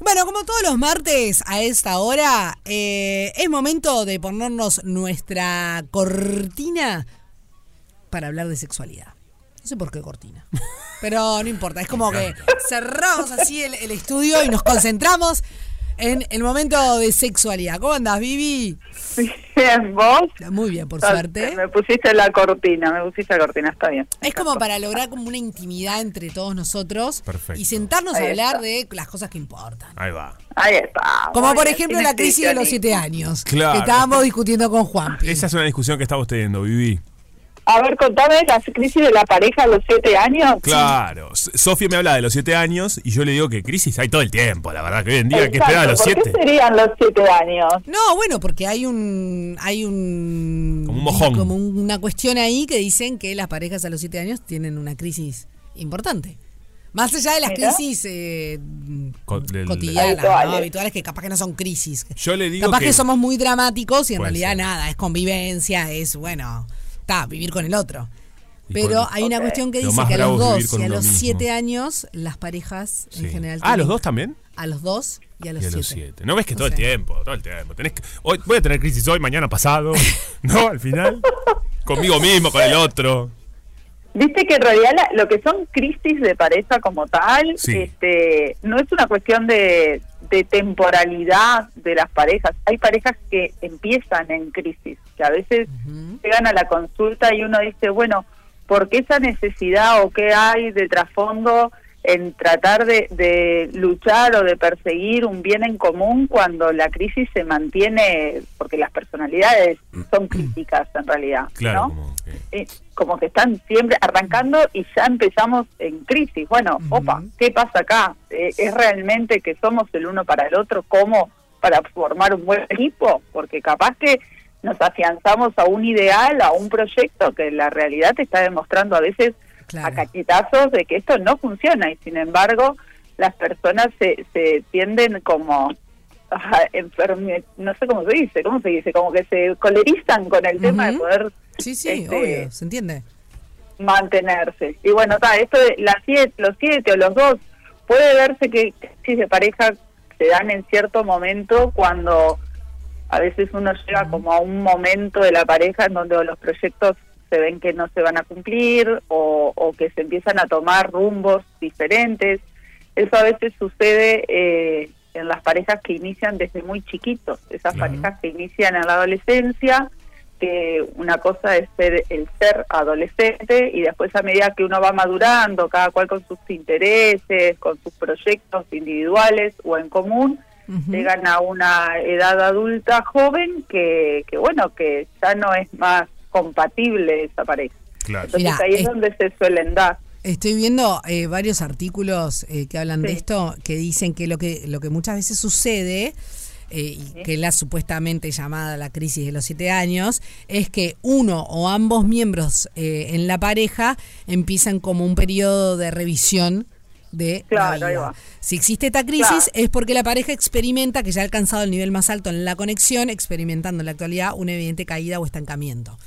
Bueno, como todos los martes a esta hora, eh, es momento de ponernos nuestra cortina para hablar de sexualidad. No sé por qué cortina. Pero no importa, es como que cerramos así el, el estudio y nos concentramos en el momento de sexualidad. ¿Cómo andas, Vivi? Bien, vos. Muy bien, por Ah, suerte. Me pusiste la cortina, me pusiste la cortina, está bien. Es como para lograr como una intimidad entre todos nosotros Perfecto. y sentarnos a hablar de las cosas que importan. Ahí va. Ahí está. Como por ejemplo la crisis de los siete años. Claro. Que estábamos discutiendo con Juan. Esa es una discusión que estamos teniendo, Vivi. A ver, contame la crisis de la pareja a los siete años. Claro. Sofía me habla de los siete años y yo le digo que crisis hay todo el tiempo, la verdad que hoy en día hay que esperar a los ¿por siete. qué serían los siete años? No, bueno, porque hay un hay un Como un mojón. como un- una cuestión ahí que dicen que las parejas a los siete años tienen una crisis importante. Más allá de las Mira. crisis eh, Co- del- cotidianas, ¿no? Habituales. que capaz que no son crisis. Yo le digo capaz que- que, somos muy dramáticos y en realidad ser. nada, es convivencia, es bueno, está, vivir con el otro. Pero con- hay una cuestión que dice que a los dos y a los mismo. siete años las parejas Sí. en general Ah, ¿los dos también? A los dos y a los Y a siete. los siete. ¿No ves que O todo el tiempo, todo el tiempo? Tenés que, hoy, voy a tener crisis hoy, mañana pasado. ¿No? Al final. Conmigo mismo, con el otro. Viste que en realidad la- lo que son crisis de pareja como tal, Sí. este, no es una cuestión de, de temporalidad de las parejas. Hay parejas que empiezan en crisis, que a veces llegan a la consulta y uno dice, bueno, ¿por qué esa necesidad o qué hay de trasfondo en tratar de, de luchar o de perseguir un bien en común cuando la crisis se mantiene, porque las personalidades son críticas en realidad, Claro, ¿no? como que. como que están siempre arrancando y ya empezamos en crisis. Bueno, opa, ¿qué pasa acá? Eh, ¿Es realmente que somos el uno para el otro como para formar un buen equipo? Porque capaz que nos afianzamos a un ideal, a un proyecto que la realidad te está demostrando a veces Claro. a cachetazos de que esto no funciona y sin embargo las personas se, se tienden como a enferme- no sé cómo se dice, ¿cómo se dice? Como que se colerizan con el tema de poder Sí, sí, este, obvio, se entiende. mantenerse. Y bueno, está, esto de las siete, los siete o los dos, puede verse que crisis de pareja se dan en cierto momento cuando a veces uno llega como a un momento de la pareja en donde los proyectos se ven que no se van a cumplir o, o que se empiezan a tomar rumbos diferentes. Eso a veces sucede eh, en las parejas que inician desde muy chiquitos, esas parejas que inician en la adolescencia, que una cosa es ser el ser adolescente y después a medida que uno va madurando, cada cual con sus intereses, con sus proyectos individuales o en común, llegan a una edad adulta joven que, que bueno, que ya no es más compatible esa pareja. Claro. Entonces Mirá, ahí es es- donde se suelen dar. Estoy viendo eh, varios artículos eh, que hablan de esto, que dicen que lo que lo que muchas veces sucede eh, y que es la supuestamente llamada la crisis de los siete años, es que uno o ambos miembros eh, en la pareja empiezan como un periodo de revisión de Claro, la ahí vida. va. Si existe esta crisis Claro. es porque la pareja experimenta que ya ha alcanzado el nivel más alto en la conexión, experimentando en la actualidad una evidente caída o estancamiento.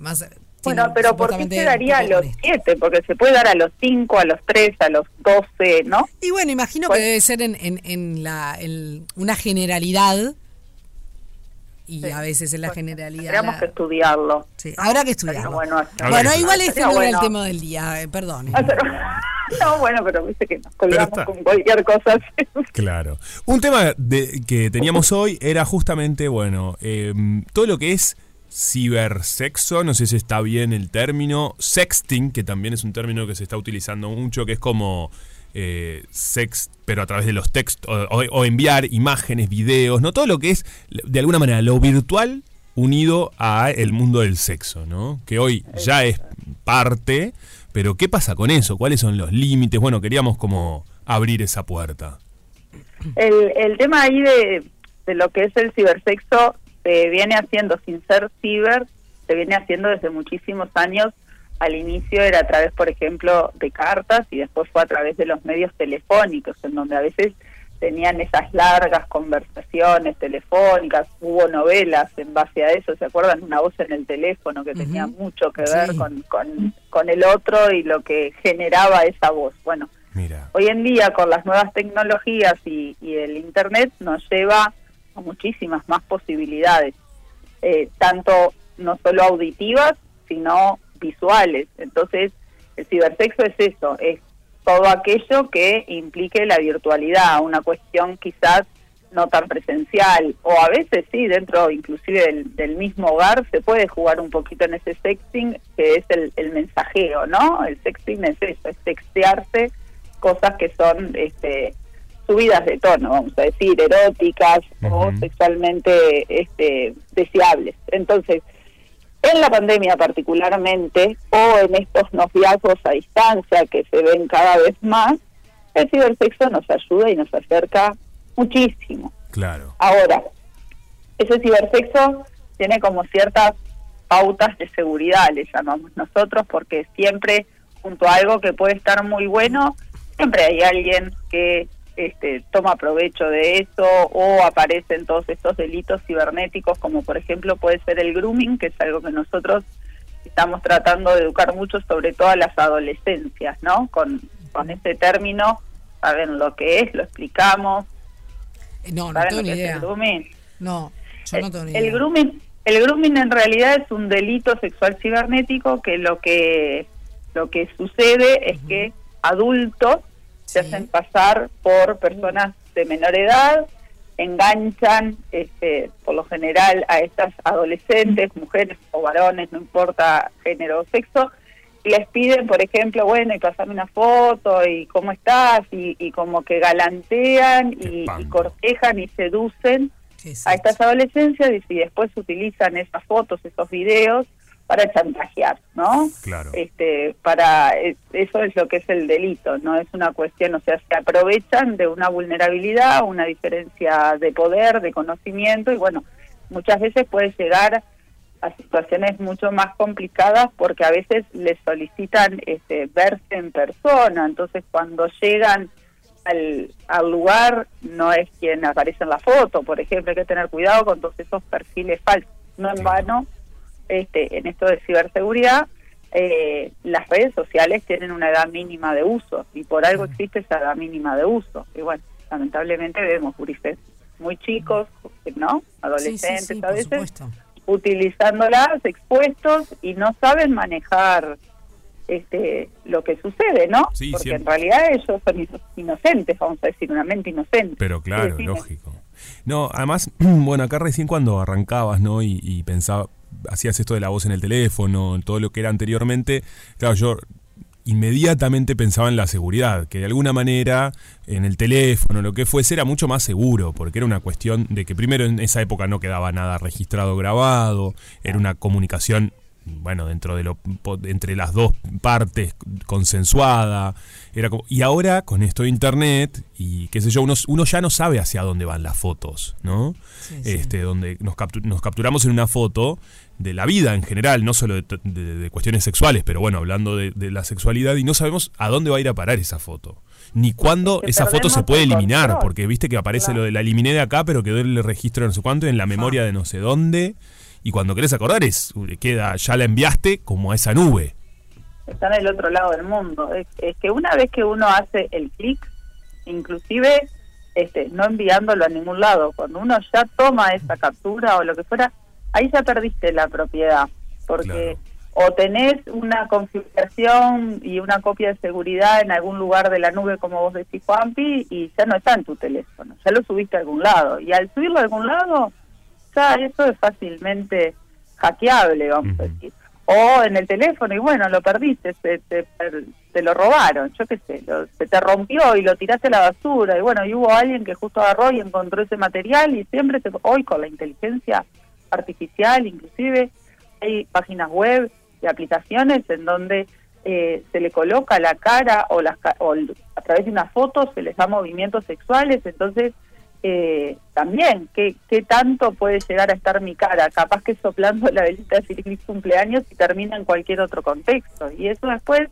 Más, Bueno, tiene pero ¿por qué se daría a los siete? Porque se puede dar a los cinco, a los tres, a los doce, ¿no? Y bueno, imagino Pues- que debe ser en, en, en la, en una generalidad. Y Sí. a veces en la Pues, generalidad. Tendríamos la- que estudiarlo. sí, habrá que estudiarlo. Bueno Bueno, igual este no era el bueno. tema del día, eh, perdón. hacer- No, bueno, pero viste que nos colgamos con cualquier cosa. así. Claro. Un tema de- que teníamos hoy era justamente, bueno, eh, todo lo que es cibersexo, no sé si está bien el término, sexting, que también es un término que se está utilizando mucho, que es como eh, sex, pero a través de los textos, o, o- enviar imágenes, videos, ¿no? Todo lo que es, de alguna manera, lo virtual unido a el mundo del sexo, ¿no? Que hoy ya es parte, pero ¿qué pasa con eso? ¿Cuáles son los límites? Bueno, queríamos como abrir esa puerta. El, tema ahí de lo que es el cibersexo se viene haciendo sin ser ciber, se viene haciendo desde muchísimos años. Al inicio era a través, por ejemplo, de cartas y después fue a través de los medios telefónicos, en donde a veces tenían esas largas conversaciones telefónicas, hubo novelas en base a eso, ¿se acuerdan? Una voz en el teléfono que tenía mucho que ver Sí. con, con, con el otro y lo que generaba esa voz. Bueno, Mira. Hoy en día, con las nuevas tecnologías y, y el Internet, nos lleva muchísimas más posibilidades, eh, tanto no solo auditivas, sino visuales. Entonces, el cibersexo es eso, es todo aquello que implique la virtualidad, una cuestión quizás no tan presencial, o a veces sí, dentro inclusive del, del mismo hogar se puede jugar un poquito en ese sexting, que es el, el mensajeo, ¿no? El sexting es eso, es textearse cosas que son este, subidas de tono, vamos a decir, eróticas o sexualmente este, deseables. Entonces, en la pandemia particularmente, o en estos noviazgos a distancia que se ven cada vez más, el cibersexo nos ayuda y nos acerca muchísimo. Claro. Ahora, ese cibersexo tiene como ciertas pautas de seguridad, le llamamos nosotros, porque siempre junto a algo que puede estar muy bueno, siempre hay alguien que este, toma provecho de eso o aparecen todos estos delitos cibernéticos, como por ejemplo puede ser el grooming, que es algo que nosotros estamos tratando de educar mucho, sobre todo a las adolescencias, ¿no? Con, con este término, saben lo que es, lo explicamos, Eh, No, no tengo ni idea. el grooming. No, yo no tengo ni el idea. grooming el grooming en realidad es un delito sexual cibernético que lo que lo que sucede es que adultos se Sí. hacen pasar por personas de menor edad enganchan este, por lo general a estas adolescentes mujeres o varones no importa género o sexo y les piden por ejemplo bueno y pasame una foto y cómo estás y, y como que galantean y, y cortejan y seducen ¿Qué es a estas adolescencias y si después utilizan esas fotos, esos videos para chantajear, ¿no? Claro. Este, para es- eso es lo que es el delito, no es una cuestión, o sea, se aprovechan de una vulnerabilidad, una diferencia de poder, de conocimiento y bueno, muchas veces puede llegar a situaciones mucho más complicadas porque a veces les solicitan este, verse en persona, entonces cuando llegan al, al lugar no es quien aparece en la foto, por ejemplo, hay que tener cuidado con todos esos perfiles falsos. No en vano, este, en esto de ciberseguridad, eh, las redes sociales tienen una edad mínima de uso y por algo existe esa edad mínima de uso. Y bueno, lamentablemente vemos gurises muy chicos, ¿no? Sí, sí, Adolescentes sí, a veces utilizándolas expuestos y no saben manejar este lo que sucede, ¿no? Sí, Porque siempre. en realidad ellos son ino- inocentes, vamos a decir, una mente inocente. Pero claro, sí, lógico. No, además, bueno, acá recién cuando arrancabas, ¿no? Y, y pensaba, hacías esto de la voz en el teléfono, todo lo que era anteriormente, claro, yo inmediatamente pensaba en la seguridad, que de alguna manera en el teléfono, lo que fuese, era mucho más seguro, porque era una cuestión de que primero en esa época no quedaba nada registrado grabado, era una comunicación bueno, dentro de lo entre las dos partes consensuada, era como, y ahora con esto de internet y qué sé yo, uno, uno ya no sabe hacia dónde van las fotos, ¿no? Sí, sí. Este, donde nos, nos capturamos en una foto de la vida en general, no solo de, t- de- de cuestiones sexuales, pero bueno, hablando de, de la sexualidad y no sabemos a dónde va a ir a parar esa foto. Ni cuándo esa foto se puede el eliminar, control. porque viste que aparece Claro. lo de la eliminé de acá, pero quedó el registro de no sé cuánto en la memoria de no sé dónde. Y cuando querés acordar es queda ya la enviaste como a esa nube. está en el otro lado del mundo. Es, es que una vez que uno hace el clic, inclusive este, no enviándolo a ningún lado, cuando uno ya toma esa captura o lo que fuera, ahí ya perdiste la propiedad, porque o tenés una configuración y una copia de seguridad en algún lugar de la nube, como vos decís, Juanpi, y ya no está en tu teléfono, ya lo subiste a algún lado, y al subirlo a algún lado, ya eso es fácilmente hackeable, vamos a decir. O en el teléfono y bueno, lo perdiste, se, te, te lo robaron, yo qué sé, lo- se te rompió y lo tiraste a la basura. Y bueno, y hubo alguien que justo agarró y encontró ese material y siempre, se, hoy con la inteligencia artificial inclusive, hay páginas web y aplicaciones en donde eh, se le coloca la cara o, las, o a través de una foto se les da movimientos sexuales, entonces eh, también, ¿qué, ¿qué tanto puede llegar a estar mi cara? Capaz que soplando la velita de feliz cumpleaños y termina en cualquier otro contexto. Y eso después,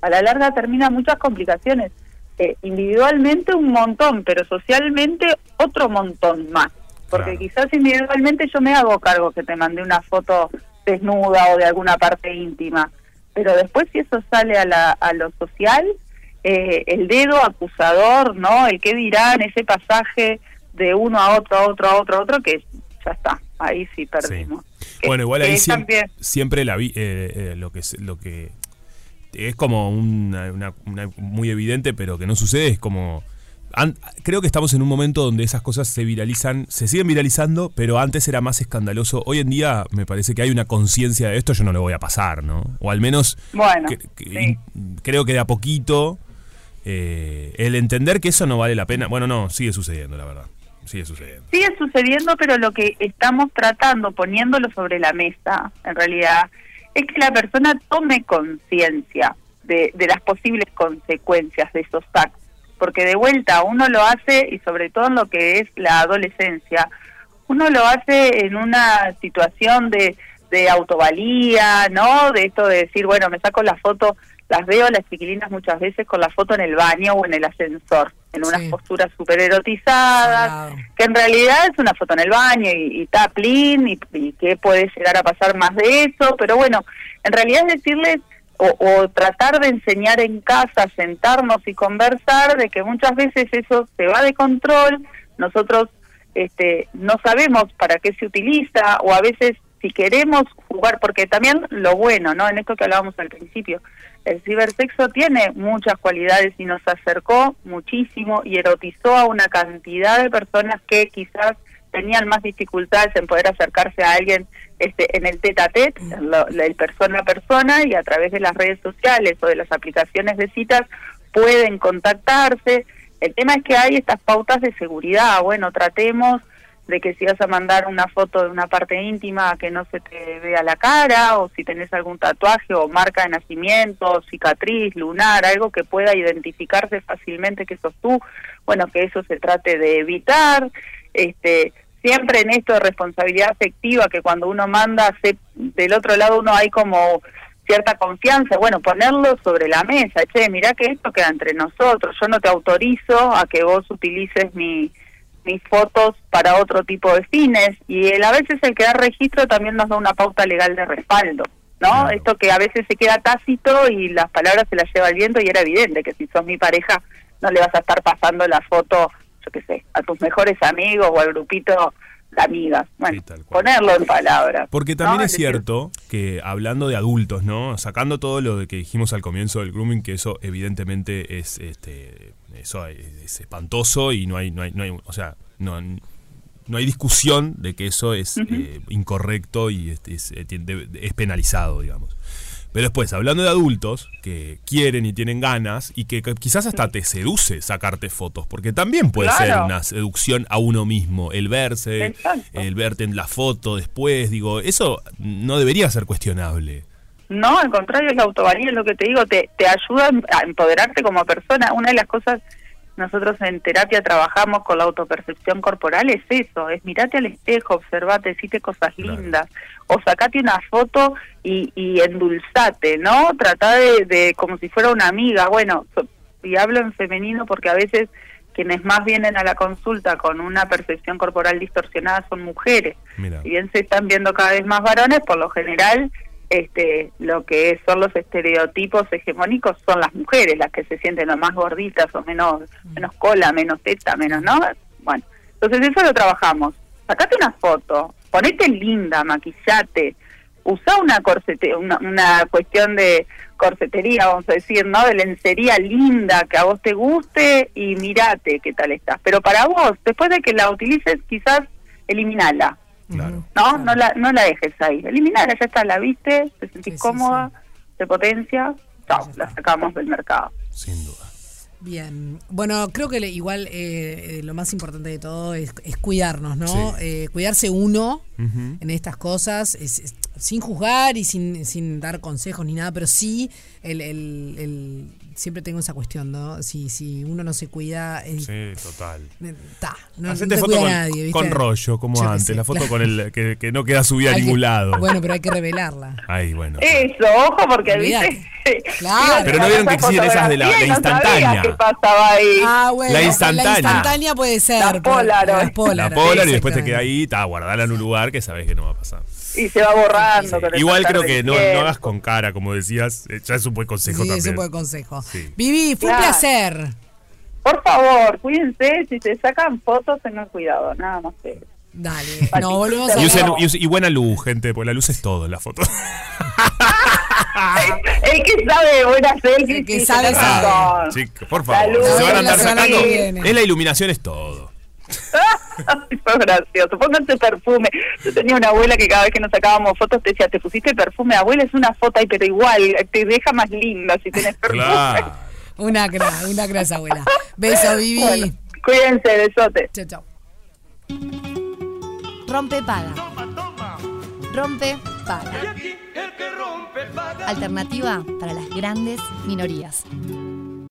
a la larga, termina muchas complicaciones. Eh, individualmente un montón, pero socialmente otro montón más. Porque Claro. quizás individualmente yo me hago cargo que te mandé una foto desnuda o de alguna parte íntima. Pero después si eso sale a, la, a lo social, eh, el dedo acusador, ¿no? El que dirán, ese pasaje de uno a otro, a otro, a otro, a otro, que ya está, ahí sí perdimos. Bueno, igual ahí siempre, siempre la vi, eh, eh, lo que lo que es como una, una, muy evidente, pero que no sucede es como creo que estamos en un momento donde esas cosas se viralizan, se siguen viralizando, pero antes era más escandaloso. Hoy en día me parece que hay una conciencia de esto, yo no lo voy a pasar, ¿no? O al menos bueno, creo que de a poquito eh, el entender que eso no vale la pena. Bueno, no, sigue sucediendo, la verdad. Sigue sucediendo. Sigue sucediendo, pero lo que estamos tratando, poniéndolo sobre la mesa, en realidad, es que la persona tome conciencia de, de las posibles consecuencias de esos actos porque de vuelta uno lo hace, y sobre todo en lo que es la adolescencia, uno lo hace en una situación de, de autovalía, ¿no? De esto de decir, bueno, me saco la foto, las veo las chiquilinas muchas veces con la foto en el baño o en el ascensor, en unas posturas súper erotizadas, que en realidad es una foto en el baño y, está clean y, y que puede llegar a pasar más de eso, pero bueno, en realidad es decirles o, tratar de enseñar en casa, sentarnos y conversar, de que muchas veces eso se va de control, nosotros este, no sabemos para qué se utiliza, o a veces si queremos jugar, porque también lo bueno, ¿no? En esto que hablábamos al principio, el cibersexo tiene muchas cualidades y nos acercó muchísimo y erotizó a una cantidad de personas que quizás tenían más dificultades en poder acercarse a alguien este, en el tete a tete, el persona a persona, y a través de las redes sociales o de las aplicaciones de citas pueden contactarse. El tema es que hay estas pautas de seguridad. Bueno, tratemos de que si vas a mandar una foto de una parte íntima que no se te vea la cara, o si tenés algún tatuaje o marca de nacimiento, cicatriz, lunar, algo que pueda identificarse fácilmente que sos tú, bueno, que eso se trate de evitar. Este, siempre en esto de responsabilidad afectiva, que cuando uno manda, del otro lado uno hay como cierta confianza, bueno, ponerlo sobre la mesa, che, mirá que esto queda entre nosotros, yo no te autorizo a que vos utilices mi, mis fotos para otro tipo de fines, y el, a veces el quedar registro también nos da una pauta legal de respaldo, ¿no? Esto que a veces se queda tácito y las palabras se las lleva el viento y era evidente que si sos mi pareja no le vas a estar pasando la foto yo qué sé, a tus mejores amigos o al grupito amigas. Bueno, ponerlo en palabras. Porque también es cierto que hablando de adultos, ¿no? Sacando todo lo de que dijimos al comienzo del grooming, que eso evidentemente es este eso es espantoso y no hay no hay, no hay o sea, no no hay discusión de que eso es eh, incorrecto y es, es penalizado, digamos. Pero después, hablando de adultos que quieren y tienen ganas y que quizás hasta te seduce sacarte fotos, porque también puede ser una seducción a uno mismo, el verse, el verte en la foto después, digo, eso no debería ser cuestionable. No, al contrario, es la autovalía, lo que te digo, te, te ayuda a empoderarte como persona. Una de las cosas nosotros en terapia trabajamos con la autopercepción corporal, es eso, es mirate al espejo, observate, decite cosas lindas, o sacate una foto y, y endulzate, ¿no? Trata de, como si fuera una amiga, bueno, y hablo en femenino porque a veces quienes más vienen a la consulta con una percepción corporal distorsionada son mujeres. Si bien se están viendo cada vez más varones, por lo general este, lo que son los estereotipos hegemónicos son las mujeres las que se sienten lo más gorditas o menos menos cola, menos teta, menos, ¿no? Bueno, entonces eso lo trabajamos. Sacate una foto, ponete linda, maquillate, usa una corsete, una, una cuestión de corsetería, vamos a decir, ¿no? De lencería linda que a vos te guste y mirate qué tal estás. Pero para vos, después de que la utilices, quizás eliminala no, no la, no la dejes ahí. Eliminala, ya está, la viste, te sentís cómoda, se potencia, chao, la sacamos del mercado. Sin duda. Bien, bueno, creo que igual eh, eh, lo más importante de todo es, cuidarnos, ¿no? Eh, cuidarse uno en estas cosas, sin juzgar y sin, sin dar consejos ni nada, pero sí el, el, siempre tengo esa cuestión, ¿no? Si, si uno no se cuida. sí, total. Ta, no, foto con, nadie, con, rollo, como antes. la foto con el que, que, no queda subida a ningún lado. Bueno, pero hay que revelarla. Ay, bueno. Eso, ojo, porque ¿viste? Claro. Pero no vieron que existen esas de la- y no sabía instantánea. ¿Qué pasaba ahí? Ah, bueno. La instantánea. La instantánea puede ser. La pero- Polaroid. La polar y después te queda ahí, está, guardala en un lugar que sabes que no va a pasar. Y se va borrando. con Igual creo que no, no hagas con cara, como decías, eh, ya es un buen consejo Sí, también. es un buen consejo. Sí. Vivi, fue un placer. Por favor, cuídense. Si se sacan fotos, tengan cuidado. Nada más que eso. Dale. No, volvemos a Y, usen- y usen- y buena luz, gente, porque la luz es todo en la foto. El que sabe de buenas selfies. El que sí, sabe, sabe. razón. Chicos, por La favor, luz. se van a La andar sacando. Es la iluminación, es todo. Fue gracioso. Pónganse perfume. Yo tenía una abuela que cada vez que nos sacábamos fotos te decía, ¿te pusiste perfume? Abuela, es una foto ahí, pero igual, te deja más linda si tenés perfume. Claro. Una cra, una cra esa abuela. Beso, Vivi. Bueno, cuídense, besote. Chao, chao. Rompe paga. Rompe paga. Alternativa para las grandes minorías.